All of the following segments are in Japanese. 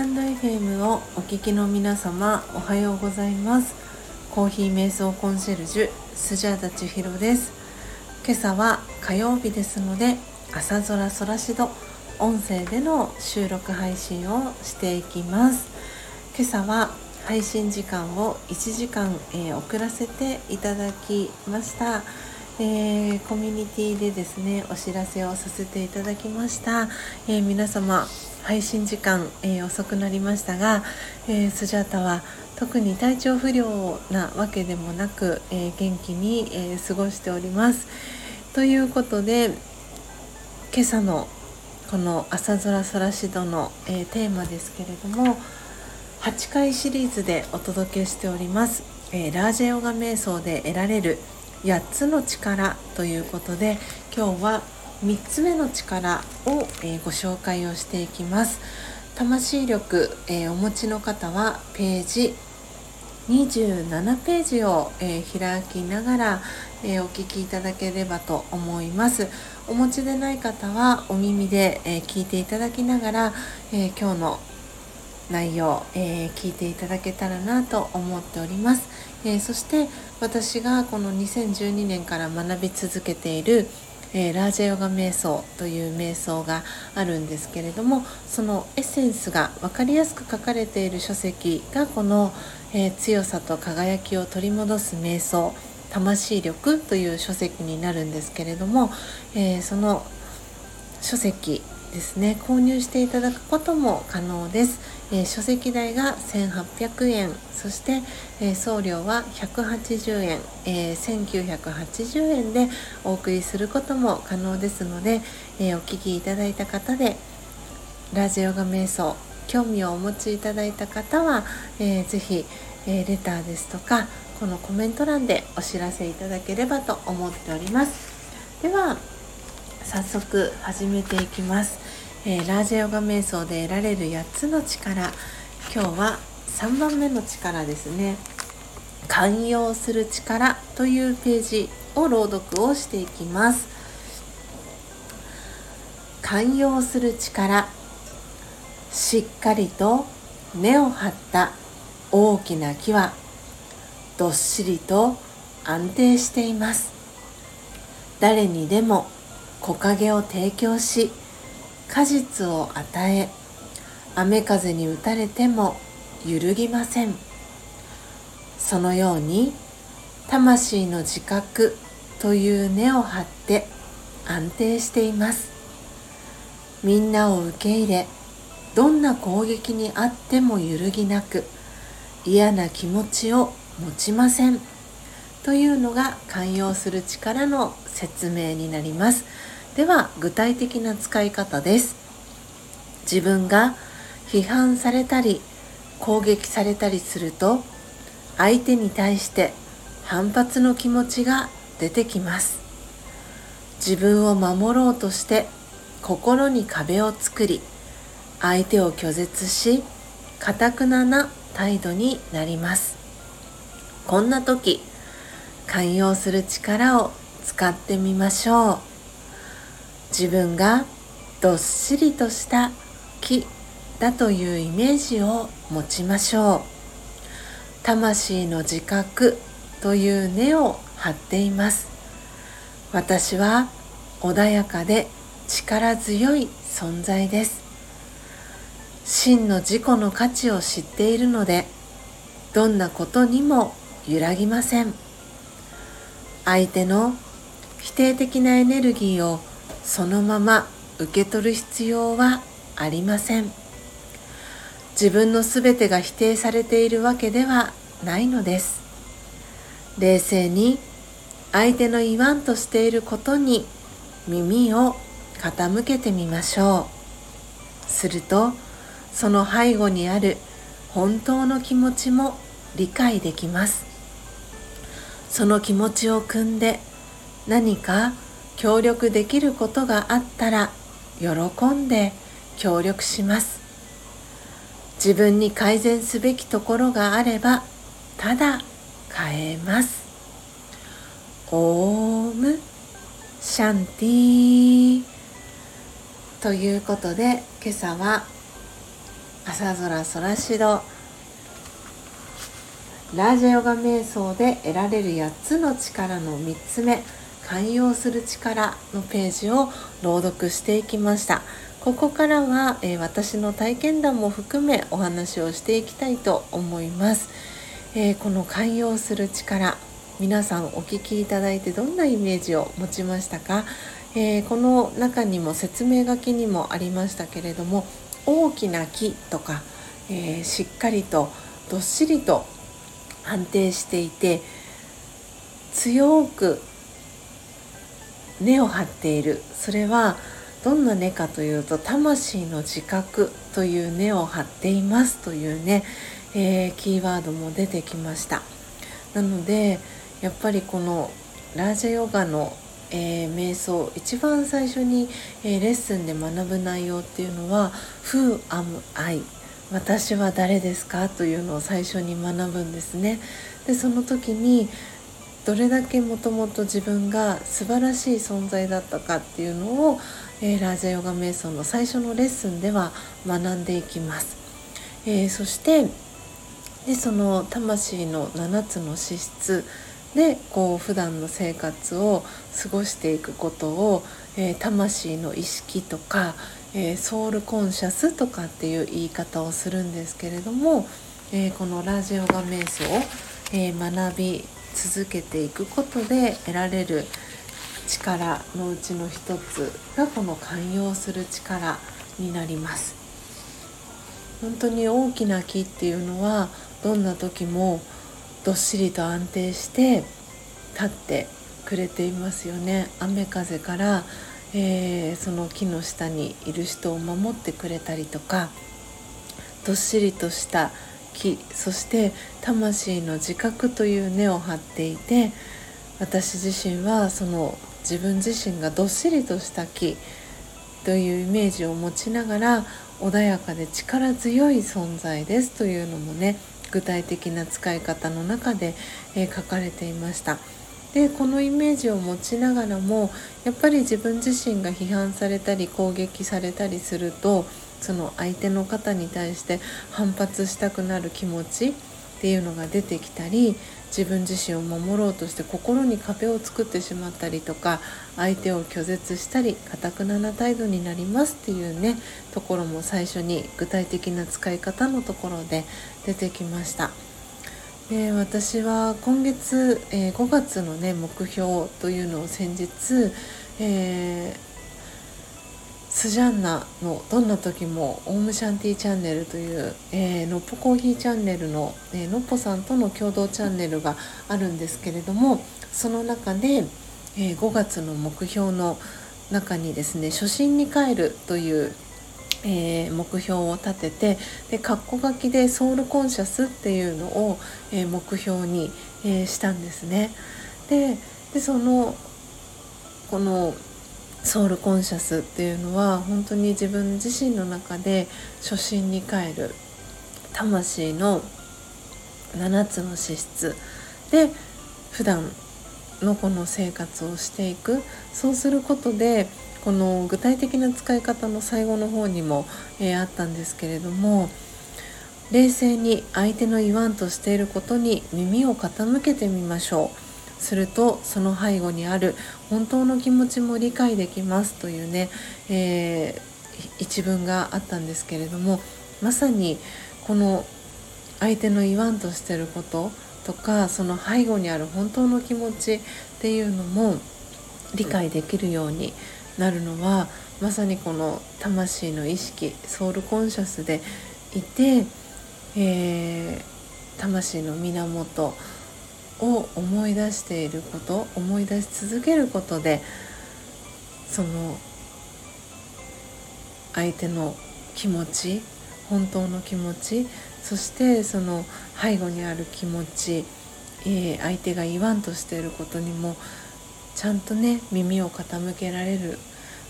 タンド FM をお聞きの皆様おはようございます。コーヒー瞑想コンシェルジュスジャータ千尋です。今朝は火曜日ですので朝空空しど音声での収録配信をしていきます。今朝は配信時間を1時間、えー、遅らせていただきました。えー、コミュニティでですねお知らせをさせていただきました、えー、皆様配信時間、えー、遅くなりましたが、えスジャータは特に体調不良なわけでもなく、え元気に、え過ごしております。ということで今朝のこの「朝空空しどの」えテーマですけれども8回シリーズでお届けしております、えラージェヨガ瞑想で得られる「8つの力ということで今日は3つ目の力を、えー、ご紹介をしていきます。魂力、えー、お持ちの方はページ27ページを、えー、開きながら、えお聞きいただければと思います。お持ちでない方はお耳で、え聞いていただきながら、え今日の内容、えー、聞いていただけたらなと思っております、えー、そして私がこの2012年から学び続けている、えー、ラージェヨガ瞑想という瞑想があるんですけれどもそのエッセンスが分かりやすく書かれている書籍がこの、え強さと輝きを取り戻す瞑想魂力という書籍になるんですけれども、えその書籍ですね購入していただくことも可能です、え、書籍代が1800円。そして、えー、送料は180円、えー、1980円でお送りすることも可能ですので、えお聞きいただいた方でラジオが瞑想興味をお持ちいただいた方は、えー、ぜひ、えレターですとかこのコメント欄でお知らせいただければと思っております。では早速始めていきます、えー、ラージヨガ瞑想で得られる8つの力。今日は3番目の力ですね。寛容する力というページを朗読をしていきます。寛容する力しっかりと根を張った大きな木はどっしりと安定しています。誰にでも木陰を提供し果実を与え雨風に打たれても揺るぎません。そのように魂の自覚という根を張って安定しています。みんなを受け入れどんな攻撃にあっても揺るぎなく嫌な気持ちを持ちません。というのが寛容する力の説明になります。では具体的な使い方です。自分が批判されたり攻撃されたりすると相手に対して反発の気持ちが出てきます。自分を守ろうとして心に壁を作り相手を拒絶しかたくなな態度になります。こんな時寛容する力を使ってみましょう。自分がどっしりとした木だというイメージを持ちましょう。魂の自覚という根を張っています。私は穏やかで力強い存在です。真の自己の価値を知っているのでどんなことにも揺らぎません。相手の否定的なエネルギーをそのまま受け取る必要はありません。自分の全てが否定されているわけではないのです。冷静に相手の言わんとしていることに耳を傾けてみましょう。するとその背後にある本当の気持ちも理解できます。その気持ちを汲んで何か協力できることがあったら喜んで協力します。自分に改善すべきところがあればただ変えます。オームシャンティー。ということで今朝は朝空空しどラージャヨガ瞑想で得られる8つの力の3つ目寛容する力のページを朗読していきました。ここからは、えー、私の体験談も含めお話をしていきたいと思います、えー、この寛容する力皆さんお聞きいただいてどんなイメージを持ちましたか、えー、この中にも説明書きにもありましたけれども大きな木とか、え、しっかりとどっしりと安定していて強く根を張っている。それはどんな根かというと魂の自覚という根を張っていますというね、えー、キーワードも出てきましたなのでやっぱりこのラージャヨガの、えー、瞑想一番最初に、えー、レッスンで学ぶ内容っていうのは「Who am I?」私は誰ですかというのを最初に学ぶんですねでその時にどれだけもともと自分が素晴らしい存在だったかっていうのを、えー、ラージャヨガ瞑想の最初のレッスンでは学んでいきます、えー、そしてでその魂の7つの資質でこう普段の生活を過ごしていくことを、えー、魂の意識とか、えー、ソウルコンシャスとかっていう言い方をするんですけれども、えー、このラジオガ瞑想を、え学び続けていくことで得られる力のうちの一つがこの寛容する力になります。本当に大きな木っていうのはどんな時もどっしりと安定して立ってくれていますよね。雨風から、えー、その木の下にいる人を守ってくれたりとかどっしりとした木そして魂の自覚という根を張っていて私自身はその自分自身がどっしりとした木というイメージを持ちながら穏やかで力強い存在ですというのもね具体的な使い方の中で、えー、書かれていました。でこのイメージを持ちながらもやっぱり自分自身が批判されたり攻撃されたりするとその相手の方に対して反発したくなる気持ちっていうのが出てきたり自分自身を守ろうとして心に壁を作ってしまったりとか相手を拒絶したりかたくなな態度になりますっていうねところも最初に具体的な使い方のところで出てきました。で私は今月、えー、5月のね目標というのを先日、えースジャンナのどんな時もオウムシャンティーチャンネルという、えー、のっぽコーヒーチャンネルの、えー、のっぽさんとの共同チャンネルがあるんですけれどもその中で、えー、5月の目標の中にですね初心に帰るというえー、目標を立ててで括弧書きでソウルコンシャスっていうのを、えー、目標に、えー、したんですね。ででそのこのソウルコンシャスっていうのは本当に自分自身の中で初心に帰る魂の7つの資質で普段のこの生活をしていくそうすることでこの具体的な使い方の最後の方にも、えー、あったんですけれども冷静に相手の言わんとしていることに耳を傾けてみましょう。するとその背後にある本当の気持ちも理解できますというね、えー、一文があったんですけれどもまさにこの相手の言わんとしてることとかその背後にある本当の気持ちっていうのも理解できるようになるのはまさにこの魂の意識ソウルコンシャスでいて、えー、魂の源を思い出していること思い出し続けることでその相手の気持ち本当の気持ちそしてその背後にある気持ち、えー、相手が言わんとしていることにもちゃんとね耳を傾けられる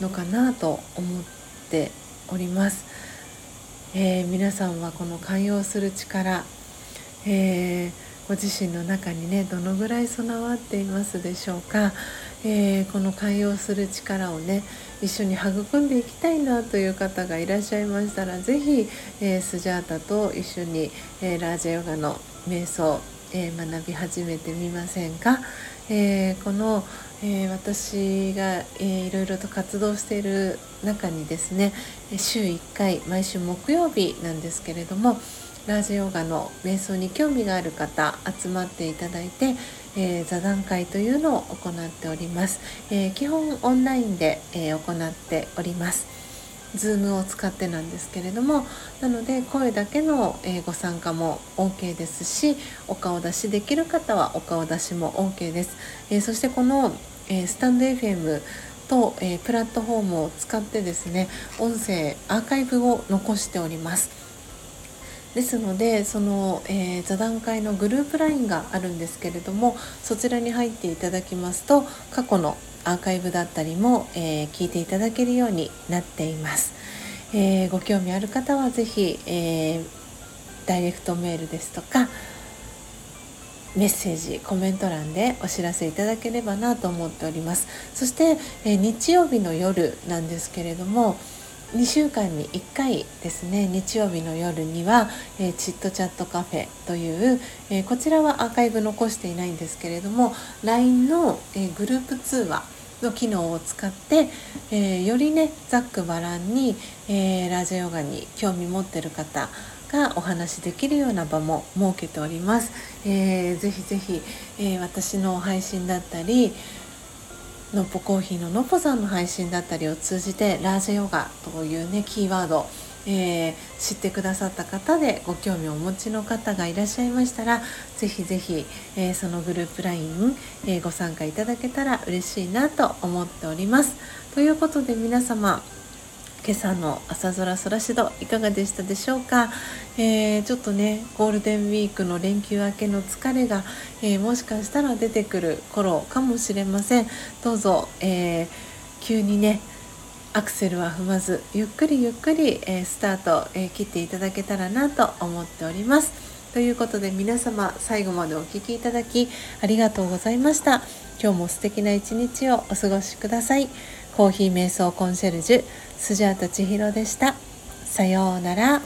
のかなと思っております、えー、皆さんはこの寛容する力、えーご自身の中にねどのぐらい備わっていますでしょうか、えー、この寛容する力をね一緒に育んでいきたいなという方がいらっしゃいましたら是非、えー、スジャータと一緒に、えー、ラージャヨガの瞑想、え学び始めてみませんか、えこの、え私が、えいろいろと活動している中にですね週1回毎週木曜日なんですけれどもラージヨガの瞑想に興味がある方集まっていただいて、えー、座談会というのを行っております、えー、基本オンラインで、えー、行っております。Zoom を使ってなんですけれどもなので声だけの、えご参加も OK ですしお顔出しできる方はお顔出しも OK です、えそしてこの、えスタンド FM と、えプラットフォームを使ってですね音声アーカイブを残しております。ですのでその、えー、座談会のグループ LINE があるんですけれどもそちらに入っていただきますと過去のアーカイブだったりも、えー、聞いていただけるようになっています、えー、ご興味ある方は是非、えダイレクトメールですとかメッセージコメント欄でお知らせいただければなと思っております。そして、え日曜日の夜なんですけれども2週間に1回ですね日曜日の夜には、えー、チットチャットカフェという、えー、こちらはアーカイブ残していないんですけれども LINE の、えー、グループ通話の機能を使って、えよりねざっくばらんに、えラジオヨガに興味持ってる方がお話しできるような場も設けております。えー、ぜひぜひ、え私の配信だったりのっぽコーヒーののっぽさんの配信だったりを通じてラージヨガというねキーワードえー、知ってくださった方でご興味をお持ちの方がいらっしゃいましたらぜひぜひ、えー、そのグループ LINE、えー、ご参加いただけたら嬉しいなと思っております。ということで皆様今朝の朝空空しどいかがでしたでしょうか、えー、ちょっとねゴールデンウィークの連休明けの疲れが、えー、もしかしたら出てくる頃かもしれません。どうぞ、えー、急にねアクセルは踏まずゆっくりゆっくり、えスタート、え切っていただけたらなと思っております。ということで皆様最後までお聴きいただきありがとうございました。今日も素敵な一日をお過ごしください。コーヒー瞑想コンシェルジュスジャータ千尋でした。さようなら。